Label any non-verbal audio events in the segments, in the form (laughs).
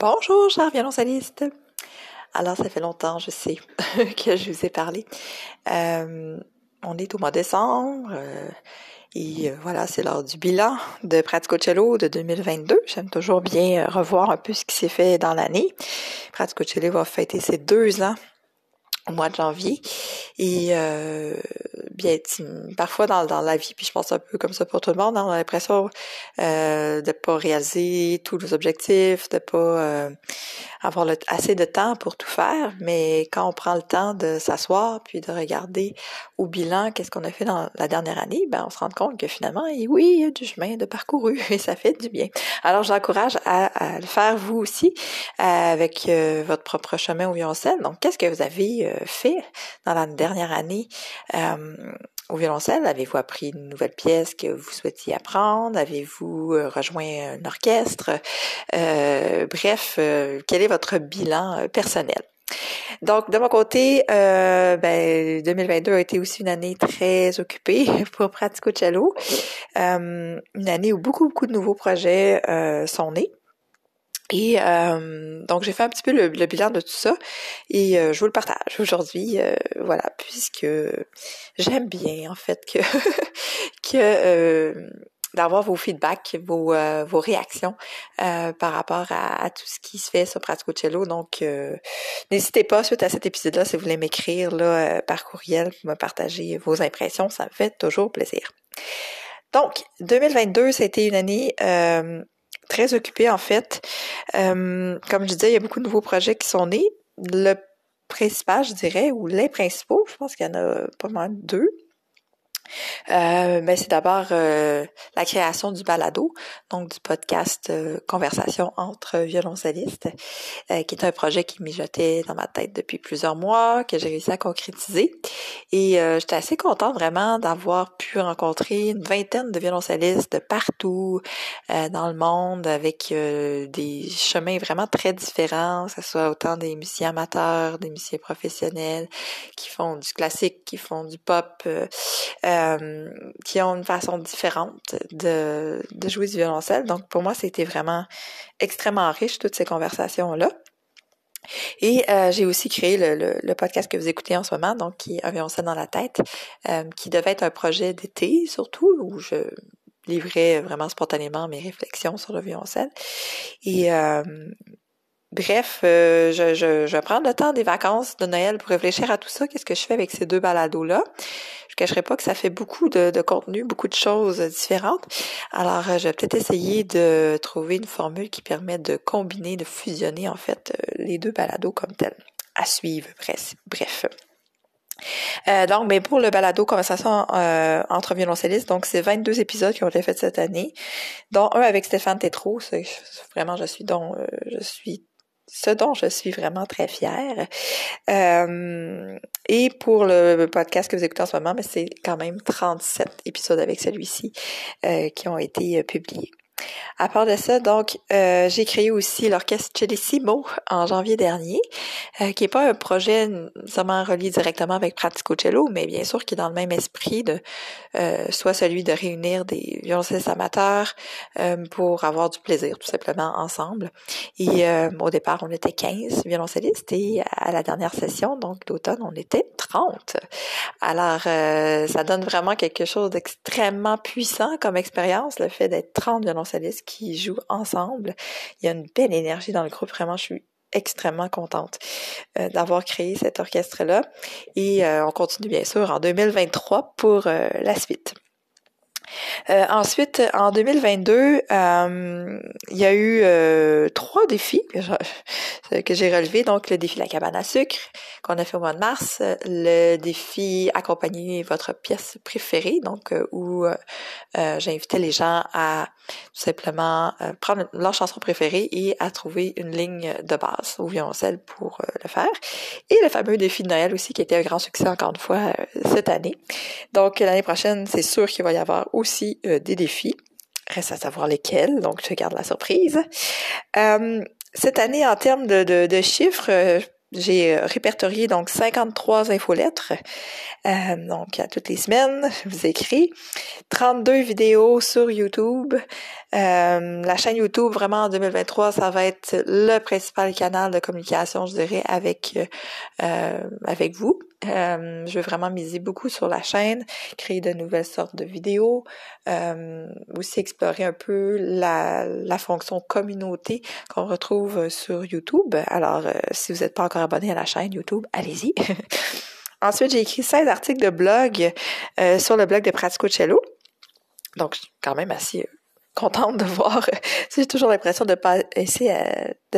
Bonjour, chers violoncelliste. Alors, ça fait longtemps, je sais, (laughs) que je vous ai parlé. Euh, on est au mois de décembre. Euh, et euh, voilà, c'est l'heure du bilan de Pratico Cello de 2022. J'aime toujours bien revoir un peu ce qui s'est fait dans l'année. Pratico Cello va fêter ses deux ans au mois de janvier. Et euh, bien, parfois dans, dans la vie, puis je pense un peu comme ça pour tout le monde, hein, on a l'impression euh, de pas réaliser tous nos objectifs, de pas euh, avoir assez de temps pour tout faire. Mais quand on prend le temps de s'asseoir puis de regarder au bilan qu'est-ce qu'on a fait dans la dernière année, ben on se rend compte que finalement, oui, il y a du chemin de parcouru (laughs) et ça fait du bien. Alors j'encourage à, à, le faire vous aussi euh, avec euh, votre propre chemin au violoncelle. Donc, qu'est-ce que vous avez euh, fait dans la dernière année euh, au violoncelle? Avez-vous appris une nouvelle pièce que vous souhaitiez apprendre? Avez-vous euh, rejoint un orchestre? bref, quel est votre bilan personnel? Donc, de mon côté, euh, ben, 2022 a été aussi une année très occupée (laughs) pour Pratico Cello. Euh, une année où beaucoup, beaucoup de nouveaux projets euh, sont nés. Et euh, donc j'ai fait un petit peu le, bilan de tout ça et euh, je vous le partage aujourd'hui, euh, voilà, puisque j'aime bien en fait que (laughs) que d'avoir vos feedbacks, vos, vos réactions par rapport à, tout ce qui se fait sur Pratico Cello. Donc n'hésitez pas suite à cet épisode-là si vous voulez m'écrire là par courriel, me partager vos impressions, ça me fait toujours plaisir. Donc 2022, c'était une année très occupée en fait. Euh, comme je disais, il y a beaucoup de nouveaux projets qui sont nés. Le principal, je dirais, ou les principaux, je pense qu'il y en a pas mal deux, euh, ben c'est d'abord euh, la création du balado, donc du podcast euh, Conversation entre violoncellistes, euh, qui est un projet qui mijotait dans ma tête depuis plusieurs mois, que j'ai réussi à concrétiser. Et j'étais assez contente vraiment d'avoir pu rencontrer une vingtaine de violoncellistes de partout dans le monde, avec des chemins vraiment très différents, que ce soit autant des musiciens amateurs, des musiciens professionnels, qui font du classique, qui font du pop. Euh, qui ont une façon différente de, jouer du violoncelle. Donc pour moi, c'était vraiment extrêmement riche toutes ces conversations-là. Et euh, j'ai aussi créé le, podcast que vous écoutez en ce moment, donc qui est un violoncelle dans la tête, euh, qui devait être un projet d'été surtout, où je livrais vraiment spontanément mes réflexions sur le violoncelle. Et Bref, euh, je, je, je, vais prendre le temps des vacances de Noël pour réfléchir à tout ça. Qu'est-ce que je fais avec ces deux balados-là? Je cacherai pas que ça fait beaucoup de, contenu, beaucoup de choses différentes. Alors, euh, je vais peut-être essayer de trouver une formule qui permet de combiner, de fusionner, en fait, euh, les deux balados comme tels. À suivre, bref. donc, mais pour le balado conversation euh, entre violoncellistes, donc c'est 22 épisodes qui ont été faits cette année, dont un avec Stéphane Tétrault. Vraiment, je suis dont je suis ce dont je suis vraiment très fière. Euh, et pour le podcast que vous écoutez en ce moment, mais c'est quand même 37 épisodes avec celui-ci euh, qui ont été euh, publiés. À part de ça, donc, euh, j'ai créé aussi l'orchestre Cellissimo en janvier dernier, euh, qui est pas un projet seulement relié directement avec Pratico Cello, mais bien sûr qui est dans le même esprit de euh, soit celui de réunir des violoncellistes amateurs pour avoir du plaisir tout simplement ensemble. Et au départ, on était 15 violoncellistes et à la dernière session, donc l'automne, on était 30. Alors, ça donne vraiment quelque chose d'extrêmement puissant comme expérience, le fait d'être 30 violoncellistes qui jouent ensemble. Il y a une belle énergie dans le groupe. Vraiment, je suis extrêmement contente euh, d'avoir créé cet orchestre-là. Et euh, on continue bien sûr en 2023 pour euh, la suite. Euh, ensuite, en 2022, euh, il y a eu euh, trois défis que (laughs) j'ai relevés. Donc, le défi la cabane à sucre qu'on a fait au mois de mars, le défi accompagner votre pièce préférée, donc où j'ai invité les gens à tout simplement prendre leur chanson préférée et à trouver une ligne de base au violoncelle pour le faire. Et le fameux défi de Noël aussi, qui était un grand succès encore une fois cette année. Donc, l'année prochaine, c'est sûr qu'il va y avoir aussi euh, des défis. Reste à savoir lesquels, donc je garde la surprise. Euh, cette année, en termes de, de, chiffres, euh, j'ai répertorié donc 53 infolettres. Euh, donc à toutes les semaines, je vous écris 32 vidéos sur YouTube. Euh, la chaîne YouTube, vraiment en 2023, ça va être le principal canal de communication, je dirais, avec euh, avec vous. Euh, je vais vraiment miser beaucoup sur la chaîne, créer de nouvelles sortes de vidéos, euh, aussi explorer un peu la, fonction communauté qu'on retrouve sur YouTube. Alors, euh, si vous n'êtes pas encore abonné à la chaîne YouTube, allez-y. (laughs) Ensuite, j'ai écrit 16 articles de blog sur le blog de Pratico Cello. Donc, je suis quand même assez contente de voir. (laughs) J'ai toujours l'impression de pas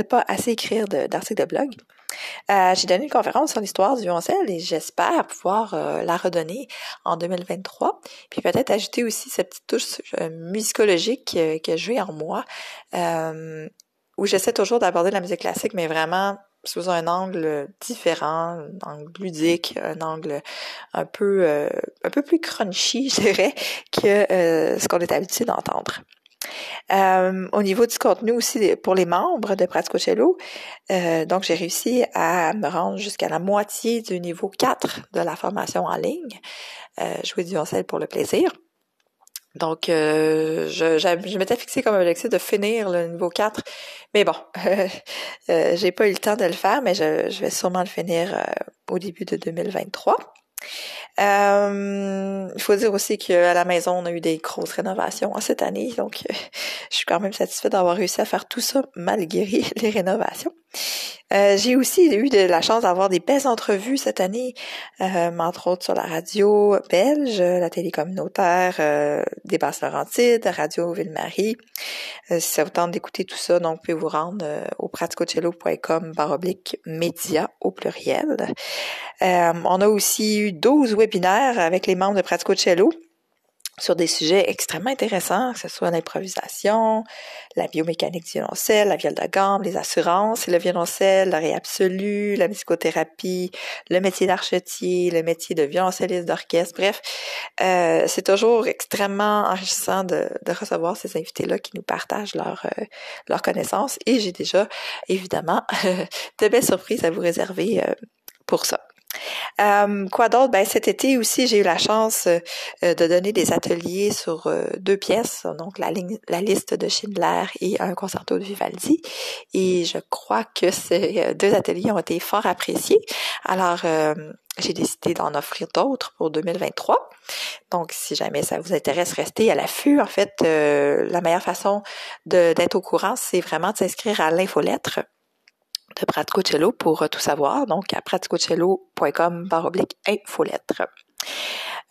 pas assez écrire d'articles de, blog. Euh, j'ai donné une conférence sur l'histoire du violoncelle et j'espère pouvoir euh, la redonner en 2023. Puis peut-être ajouter aussi cette petite touche euh, musicologique que j'ai en moi, où j'essaie toujours d'aborder la musique classique, mais vraiment sous un angle différent, un angle ludique, un angle un peu un peu plus crunchy, (laughs) je dirais, que ce qu'on est habitué d'entendre. Euh, au niveau du contenu aussi pour les membres de Pratico Cello, euh, donc j'ai réussi à me rendre jusqu'à la moitié du niveau 4 de la formation en ligne, euh, jouer du violoncelle pour le plaisir. Donc, euh, je, m'étais fixé comme objectif de finir le niveau 4, mais bon, (laughs) j'ai pas eu le temps de le faire, mais je, je vais sûrement le finir au début de 2023. Euh, il faut dire aussi qu'à la maison, on a eu des grosses rénovations cette année, donc euh, je suis quand même satisfaite d'avoir réussi à faire tout ça malgré (laughs) les rénovations. Euh, j'ai aussi eu de la chance d'avoir des belles entrevues cette année, euh, entre autres sur la radio belge, la télé communautaire euh, des Basses-Laurentides, Radio Ville-Marie. si ça vous tente d'écouter tout ça, donc vous pouvez vous rendre au praticocello.com baroblique média au pluriel. on a aussi eu 12 webinaires avec les membres de Praticocello sur des sujets extrêmement intéressants, que ce soit l'improvisation, la biomécanique du violoncelle, la viole de gamme, les assurances, le violoncelle, l'oreille absolue, la musicothérapie, le métier d'archetier, le métier de violoncelliste d'orchestre. Bref, euh, c'est toujours extrêmement enrichissant de, recevoir ces invités-là qui nous partagent leurs leur euh, connaissances et j'ai déjà, évidemment, (laughs) de belles surprises à vous réserver euh, pour ça. Euh, quoi d'autre? Ben, cet été aussi, j'ai eu la chance euh, de donner des ateliers sur euh, deux pièces, donc la, la liste de Schindler et un concerto de Vivaldi. Et je crois que ces deux ateliers ont été fort appréciés. Alors, j'ai décidé d'en offrir d'autres pour 2023. Donc, si jamais ça vous intéresse, restez à l'affût. En fait, la meilleure façon d'être au courant, c'est vraiment de s'inscrire à l'infolettre de Praticocello pour euh, tout savoir. Donc, à praticocello.com par oblique infolettre.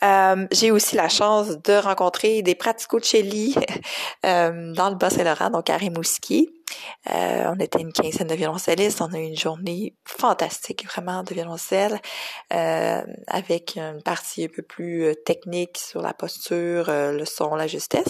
Euh, j'ai aussi la chance de rencontrer des praticocelli (laughs) euh, dans le Bas-Saint-Laurent, donc à Rimouski. Euh, on était une quinzaine de violoncellistes. On a eu une journée fantastique, vraiment, de violoncelle, euh, avec une partie un peu plus euh, technique sur la posture, euh, le son, la justesse,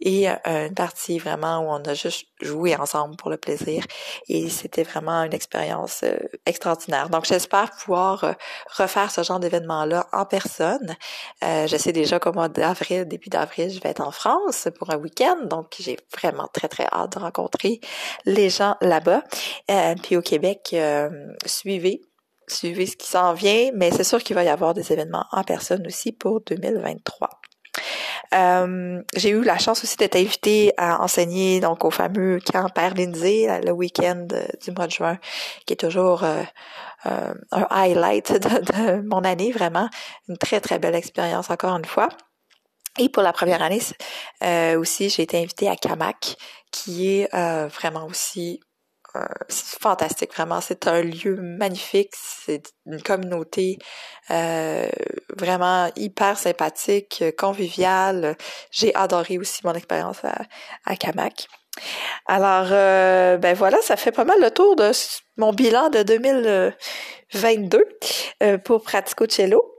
et une partie vraiment où on a juste joué ensemble pour le plaisir. Et c'était vraiment une expérience extraordinaire. Donc, j'espère pouvoir refaire ce genre d'événement-là en personne. je sais déjà qu'au mois d'avril, début d'avril, je vais être en France pour un week-end. Donc, j'ai vraiment très, très hâte de rencontrer les gens là-bas. Euh, puis au Québec, euh, suivez suivez ce qui s'en vient, mais c'est sûr qu'il va y avoir des événements en personne aussi pour 2023. Euh, j'ai eu la chance aussi d'être invitée à enseigner donc au fameux camp Père Lindsay le week-end du mois de juin, qui est toujours un highlight (laughs) de, mon année, vraiment une très très belle expérience encore une fois. Et pour la première année aussi, j'ai été invitée à Camac, qui est euh, vraiment aussi euh, fantastique, vraiment. C'est un lieu magnifique, c'est une communauté euh, vraiment hyper sympathique, conviviale. J'ai adoré aussi mon expérience à, à Camac. Alors, ben voilà, ça fait pas mal le tour de mon bilan de 2022 pour Pratico Cello.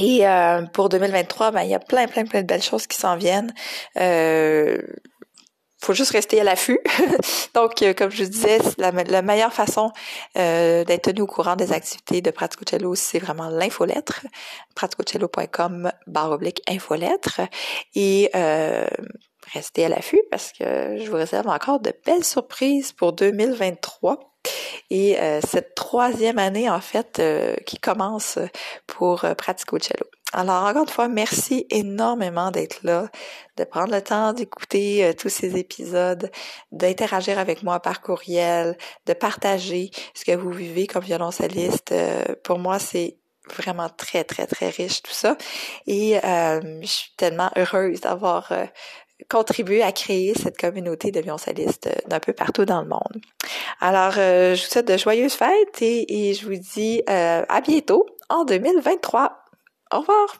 Et pour 2023, ben, il y a plein, plein, plein de belles choses qui s'en viennent. Euh, faut juste rester à l'affût. (laughs) Donc, euh, comme je disais, la, la meilleure façon euh, d'être tenu au courant des activités de Praticocello, c'est vraiment l'infolettre, praticocello.com barre oblique infolettre. Et euh, restez à l'affût parce que je vous réserve encore de belles surprises pour 2023. Et cette troisième année en fait qui commence pour Pratico Cello. Alors, encore une fois, merci énormément d'être là, de prendre le temps d'écouter euh, tous ces épisodes, d'interagir avec moi par courriel, de partager ce que vous vivez comme violoncelliste. Euh, pour moi, c'est vraiment très, très, très riche tout ça. Et euh, je suis tellement heureuse d'avoir contribué à créer cette communauté de violoncellistes d'un peu partout dans le monde. Alors, je vous souhaite de joyeuses fêtes et, et je vous dis à bientôt en 2023. Au revoir